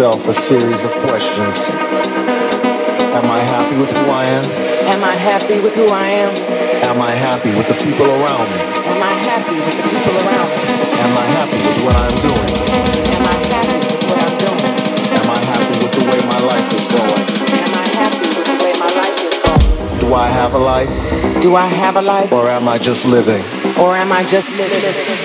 Yourself a series of questions. Am I happy with who I am? Am I happy with who I am? Am I happy with the people around me? Am I happy with the people around me? Am I happy with what I'm doing? Am I happy with what I'm doing? Am I happy with the way my life is going? Am I happy with the way my life is going? Do I have a life? Do I have a life? Or am I just living? Or am I just living?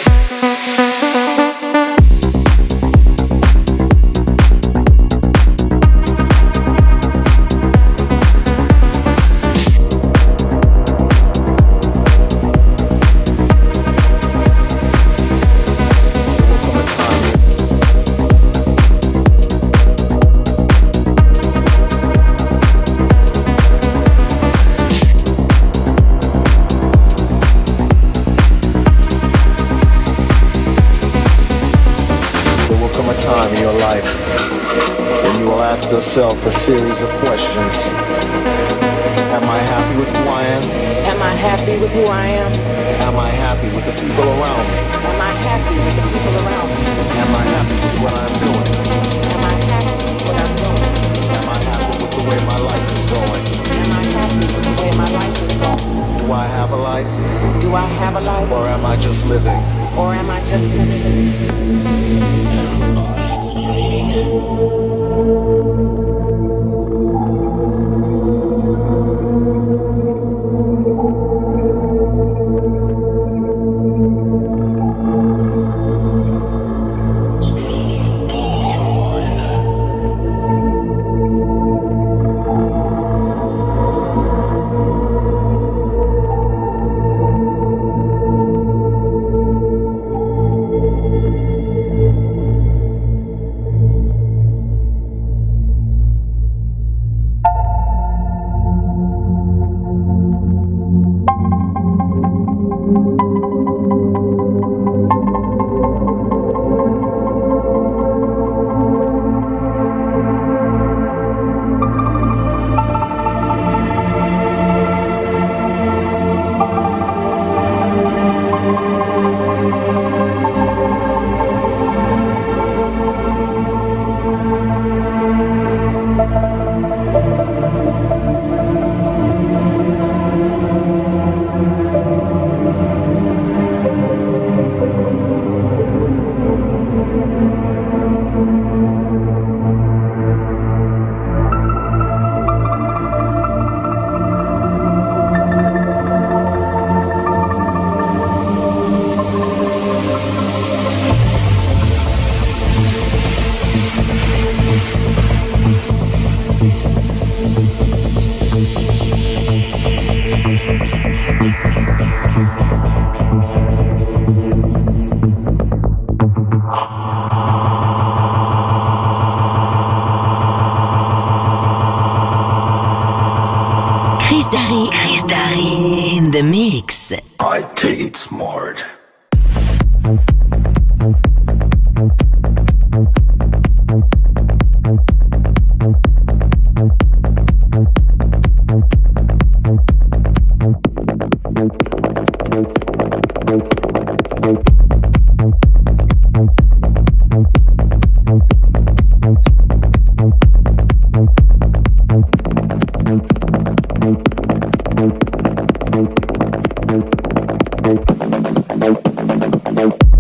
Thank you.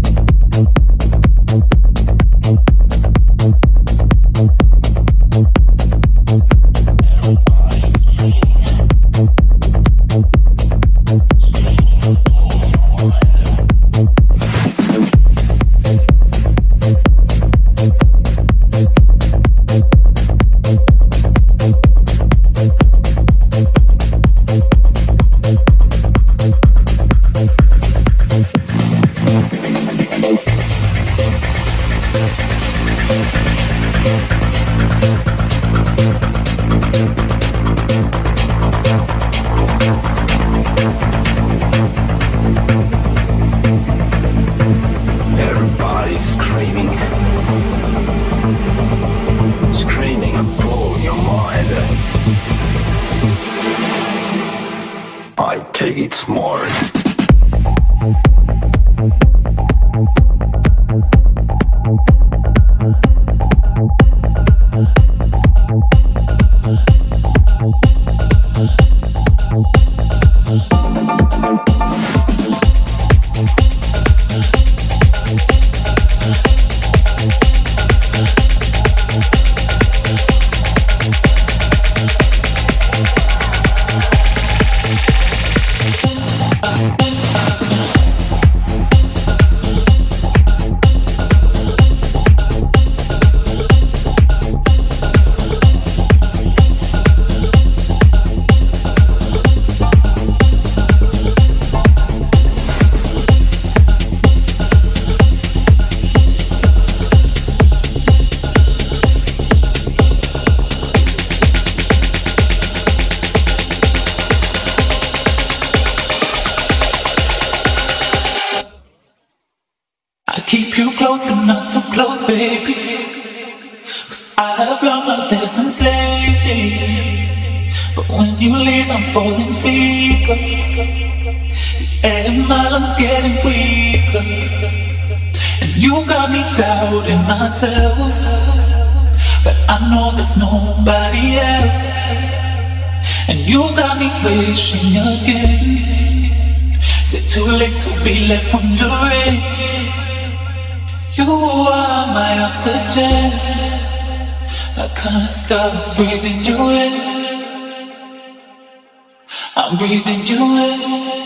But when you leave, I'm falling deeper. And my lungs getting weaker. And you got me doubting myself. But I know there's nobody else. And you got me wishing again. Is it too late to be left wondering? You are my oxygen. I can't stop breathing you in. I'm breathing you in.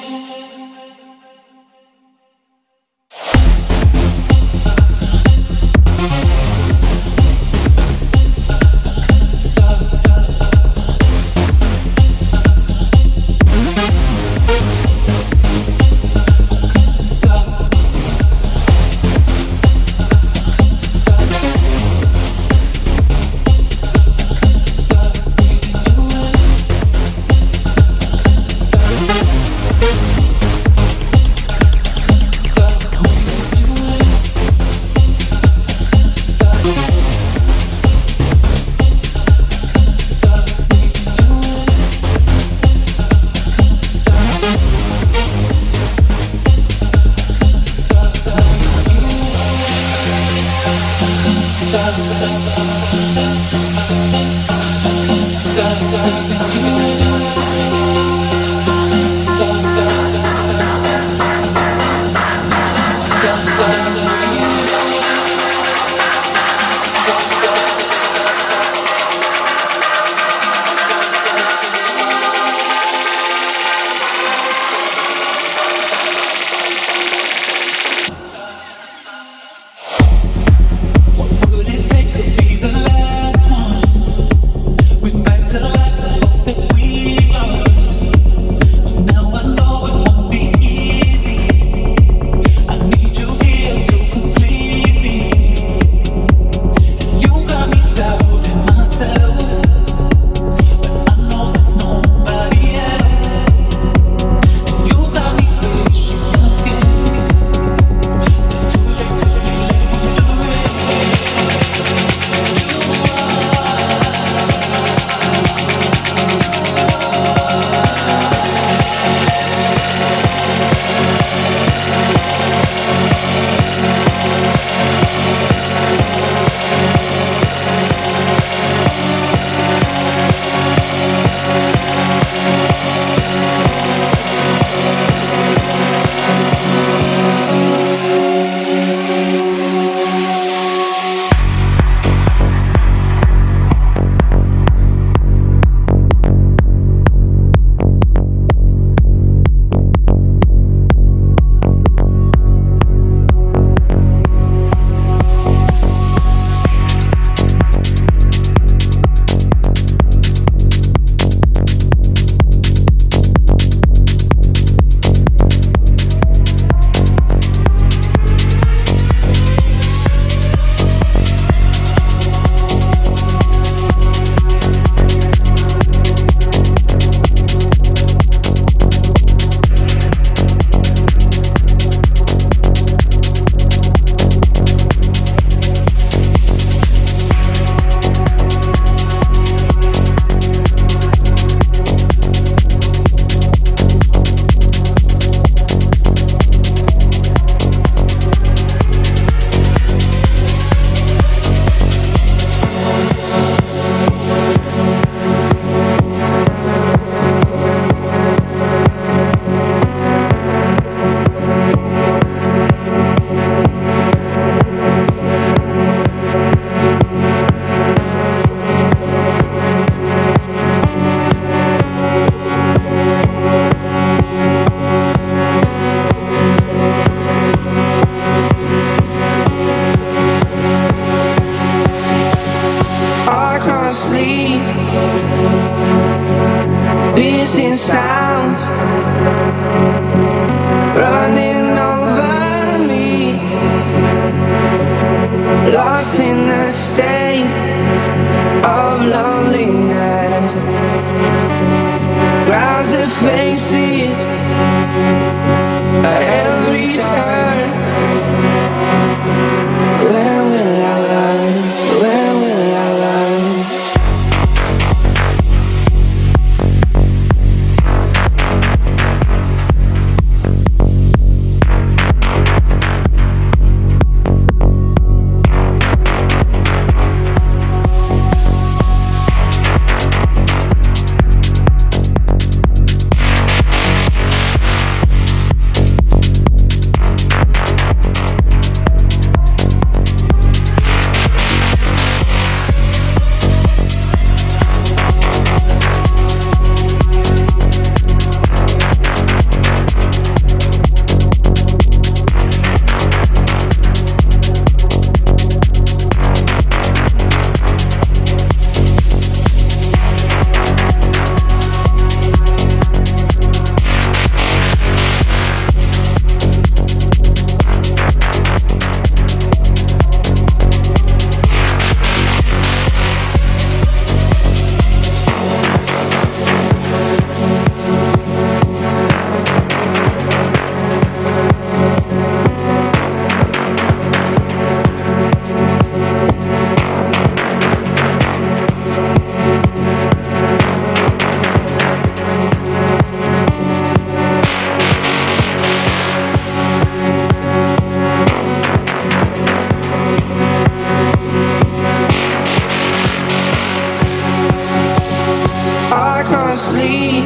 lonely,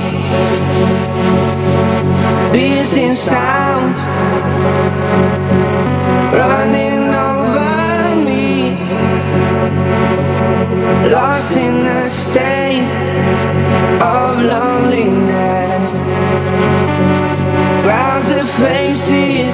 piercing sounds running over me, lost in a state of loneliness. Of faces.